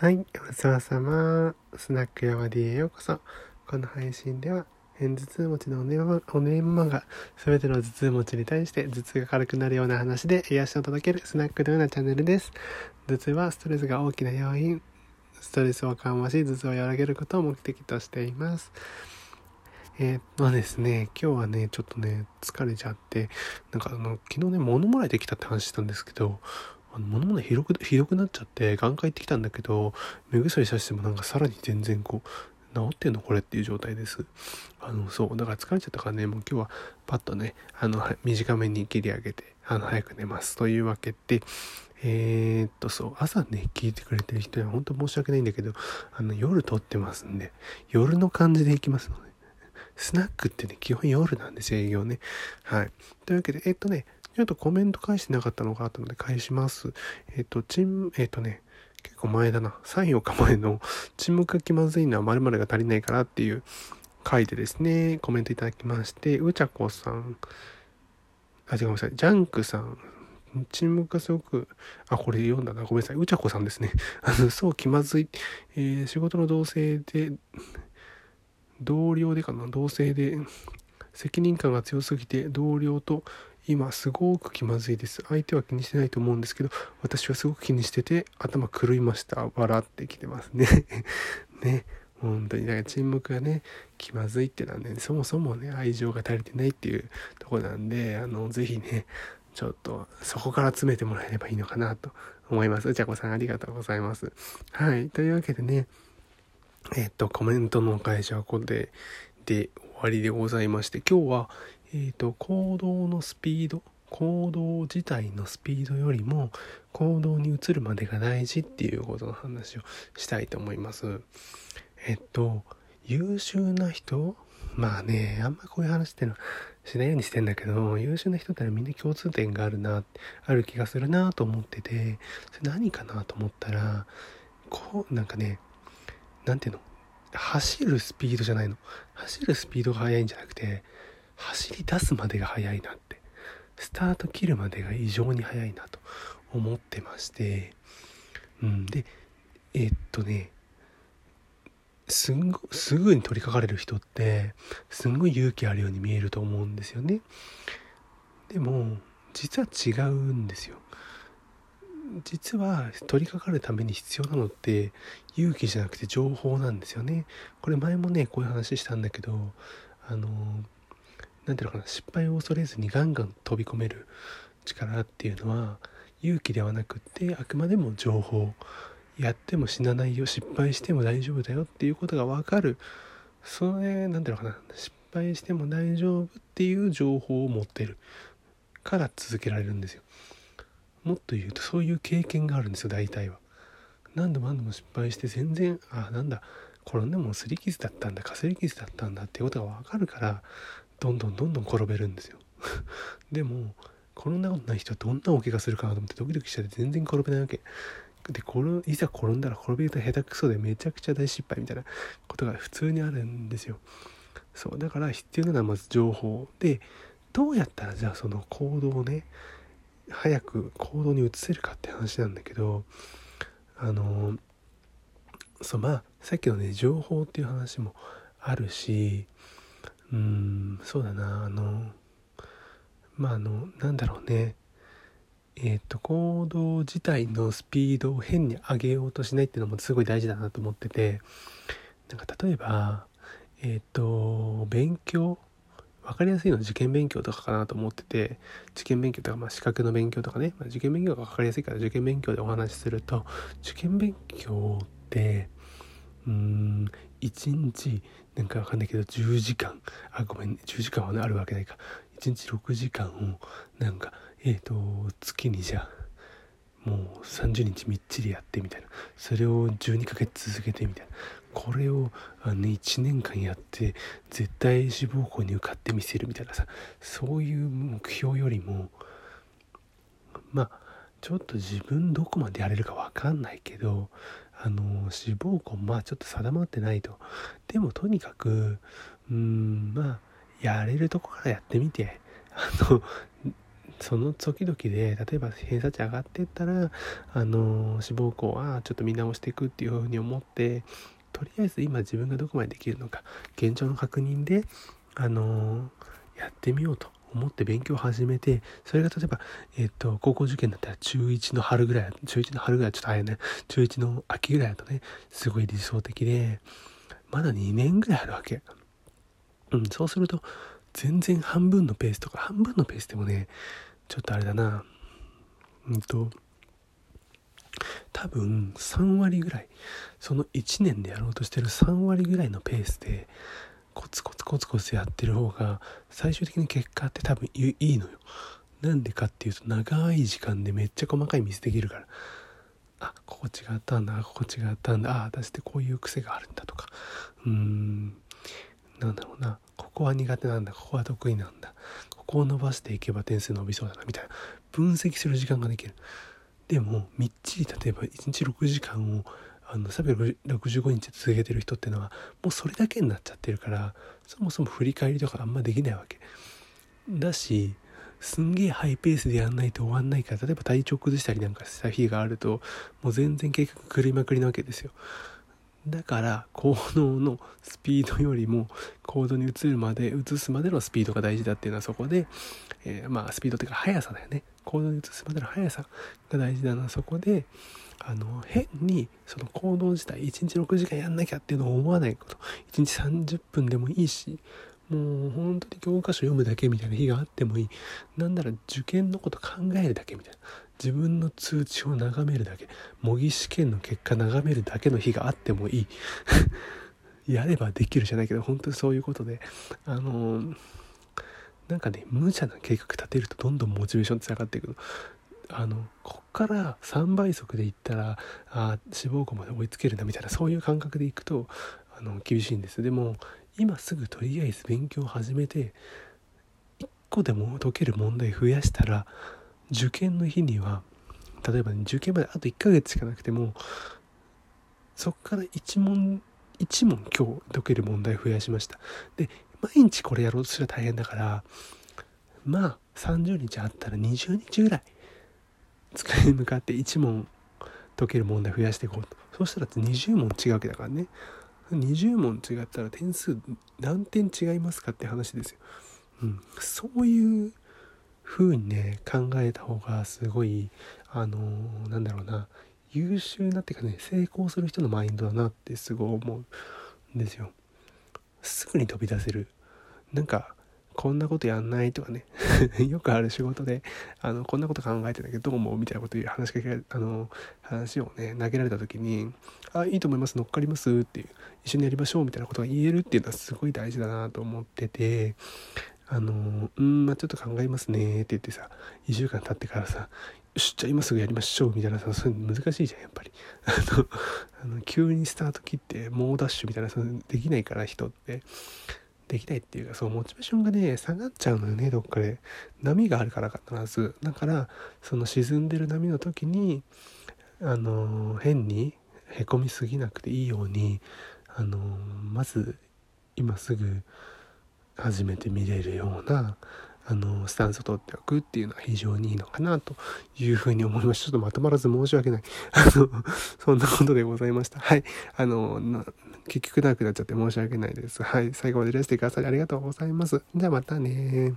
はい、お世話様。スナックヤワディへようこそ。この配信では、片頭痛持ちのおねまおねまが、すべての頭痛持ちに対して頭痛が軽くなるような話で癒しを届けるスナックのようなチャンネルです。頭痛はストレスが大きな要因。ストレスを緩和し、頭痛を和らげることを目的としています。えー、っとですね、今日はね、ちょっとね、疲れちゃって、なんかあの、昨日ね、物もらいできたって話したんですけど、あの物もひどくひどくなっちゃって眼科行ってきたんだけど目薬さしてもなんかさらに全然こう治ってんのこれっていう状態です。あの、そう。だから疲れちゃったからね、もう今日はパッとね、あの、短めに切り上げて、あの、早く寝ます。というわけで、えー、っと、そう、朝ね、聞いてくれてる人には本当申し訳ないんだけど、あの、夜撮ってますんで、夜の感じでいきますので、スナックってね、基本夜なんですよ、営業ね。はい。というわけで、えっとね、ちょっとコメント返してなかったのがあったので返します。えっ、と、チン、えっ、とね、結構前だな。3、4日前の沈黙が気まずいのは〇〇が足りないからっていう回でですね、コメントいただきまして、うちゃこさん、あ、違うごめんなさい、ジャンクさん、沈黙がすごく、あ、これ読んだな。ごめんなさい。うちゃこさんですね。あの、そう気まずい。えー、仕事の同性で、同僚でかな同性で、責任感が強すぎて同僚と今すごく気まずいです相手は気にしてないと思うんですけど私はすごく気にしてて頭狂いました笑ってきてますね ね本当にだから沈黙がね気まずいってなんで、ね、そもそもね愛情が足りてないっていうとこなんであの是非ねちょっとそこから詰めてもらえればいいのかなと思います。うちゃこさんありがとうございます。はい。というわけでね、えっと、コメントの会社はここで、で終わりでございまして、今日は、えっ、ー、と、行動のスピード、行動自体のスピードよりも行動に移るまでが大事っていうことの話をしたいと思います。えっと、優秀な人まあね、あんまこういう話ってのはしないようにしてんだけど、優秀な人ってのはみんな共通点があるな、ある気がするなと思ってて、それ何かなと思ったら、こう、なんかね、なんていうの？走るスピードじゃないの。走るスピードが速いんじゃなくて、走り出すまでが早いなって。スタート切るまでが異常に早いなと思ってまして。うん。でえ、っとねすんごすぐに取りかかれる人ってすんごい勇気あるように見えると思うんですよね。でも実は違うんですよ。実は取りかかるために必要なのって勇気じゃなくて情報なんですよね。これ前もねこういう話したんだけどあの何ていうのかな失敗を恐れずにガンガン飛び込める力っていうのは勇気ではなくってあくまでも情報。やっても死なないよ失敗しても大丈夫だよっていうことが分かる。それ何ていうのかな失敗しても大丈夫っていう情報を持ってるから続けられるんですよ。もっと言うとそういう経験があるんですよ大体は。何度も何度も失敗して全然あなんだ転んでも擦り傷だったんだかすり傷だったんだっていうことが分かるからどんどんどんどん転べるんですよ。でも転んだことない人はどんな大怪我するかなと思ってドキドキしちゃって全然転べないわけ。でいざ転んだら転び方下手くそでめちゃくちゃ大失敗みたいなことが普通にあるんですよ。そうだから必要なのはまず情報でどうやったらじゃあその行動をね早く行動に移せるかって話なんだけどあのそうまあさっきのね情報っていう話もあるしうんそうだなあのまああのなんだろうね。えっ、ー、と行動自体のスピードを変に上げようとしないっていうのもすごい大事だなと思っててなんか例えばえっ、ー、と勉強分かりやすいのは受験勉強とかかなと思ってて受験勉強とか、まあ、資格の勉強とかね、まあ、受験勉強が分かりやすいから受験勉強でお話しすると受験勉強ってうん1日なんか分かんないけど10時間。あごめん、ね、10時間は、ね、あるわけないか。1日6時間をなんかえっ、ー、と月にじゃあもう30日みっちりやってみたいな。それを12ヶ月続けてみたいな。これをあ、ね、1年間やって絶対志望校に受かってみせるみたいなさ。そういう目標よりもまあちょっと自分どこまでやれるか分かんないけどあの志望校まあちょっと定まってないと。でもとにかくうんまあやれるとこからやってみて。あのその時々で例えば偏差値上がってったらあの志望校はちょっと見直していくっていうふうに思ってとりあえず今自分がどこまでできるのか現状の確認であのやってみようと思って勉強を始めて、それが例えば、えっ、と、高校受験だったら中1の春ぐらい、中1の春ぐらいちょっと早いね、中1の秋ぐらいだとね、すごい理想的で、まだ2年ぐらいあるわけ。うん、そうすると、全然半分のペースとか、半分のペースでもね、ちょっとあれだな、うんと、多分3割ぐらい、その1年でやろうとしてる3割ぐらいのペースで、コツコツコツコツやってる方が最終的に結果って多分いいのよ。なんでかっていうと長い時間でめっちゃ細かいミスできるから。あ、ここ違ったんだ、ここ違ったんだ、あ、私ってこういう癖があるんだとか。うーん、なんだろうな。ここは苦手なんだ、ここは得意なんだ。こを伸ばしていけば点数伸びそうだな、みたいな。分析する時間ができる。でも、みっちり例えば1日6時間をあの365日続けてる人っていうのはもうそれだけになっちゃってるからそもそも振り返りとかあんまできないわけだしすんげえハイペースでやんないと終わんないから例えば体調崩したりなんかした日があるともう全然計画狂いまくりなわけですよだから行動のスピードよりも行動に移るまで移すまでのスピードが大事だっていうのはそこで、えー、まあスピードっていうか速さだよね。行動に移すまでの速さが大事だなそこであの変にその行動自体1日6時間やんなきゃっていうのを思わないこと。1日30分でもいいしもう本当に教科書読むだけみたいな日があってもいい。なんなら受験のこと考えるだけみたいな。自分の通知を眺めるだけ模擬試験の結果眺めるだけの日があってもいい。やればできるじゃないけど本当にそういうことで。あのー、なんかね無茶な計画立てるとどんどんモチベーションって下がっていくの。あのこっから3倍速でいったらあ志望校まで追いつけるなみたいなそういう感覚でいくとあの厳しいんです。でも今すぐとりあえず勉強を始めて1個でも解ける問題増やしたら受験の日には例えば、ね、受験まであと1ヶ月しかなくてもそこから1問1問今日解ける問題増やしました。で毎日これやろうとすると大変だからまあ30日あったら20日ぐらい机に向かって1問解ける問題増やしていこうと。そうしたら20問違うわけだからね。20問違ったら点数何点違いますかって話ですよ、うん、そういう風にね考えた方がすごいあのー、なんだろうな優秀なっていうかね成功する人のマインドだなってすごい思うんですよ。すぐに飛び出せる。なんかこんなことやんないとかね よくある仕事であのこんなこと考えてんだけどどう思うみたいなこと言う話しかけあの話をね投げられた時に「あいいと思います乗っかります」っていう一緒にやりましょうみたいなことが言えるっていうのはすごい大事だなと思っててあのうんまあちょっと考えますねって言ってさ1週間経ってからさよしじゃあ今すぐやりましょうみたいなさそういうの難しいじゃんやっぱり。あのあの急にスタート切って猛ダッシュみたいなそできないから人って。できないっていうかそうモチベーションがね下がっちゃうのよねどっかで。波があるから必ず。だからその沈んでる波の時にあの変にへこみすぎなくていいようにあのまず今すぐ初めて見れるようなあのスタンスを取っておくっていうのは非常にいいのかなというふうに思いました。ちょっとまとまらず申し訳ない。あのそんなことでございました。はい。あの結局長くなっちゃって申し訳ないです。はい。最後までいらしてくださりありがとうございます。じゃあまたね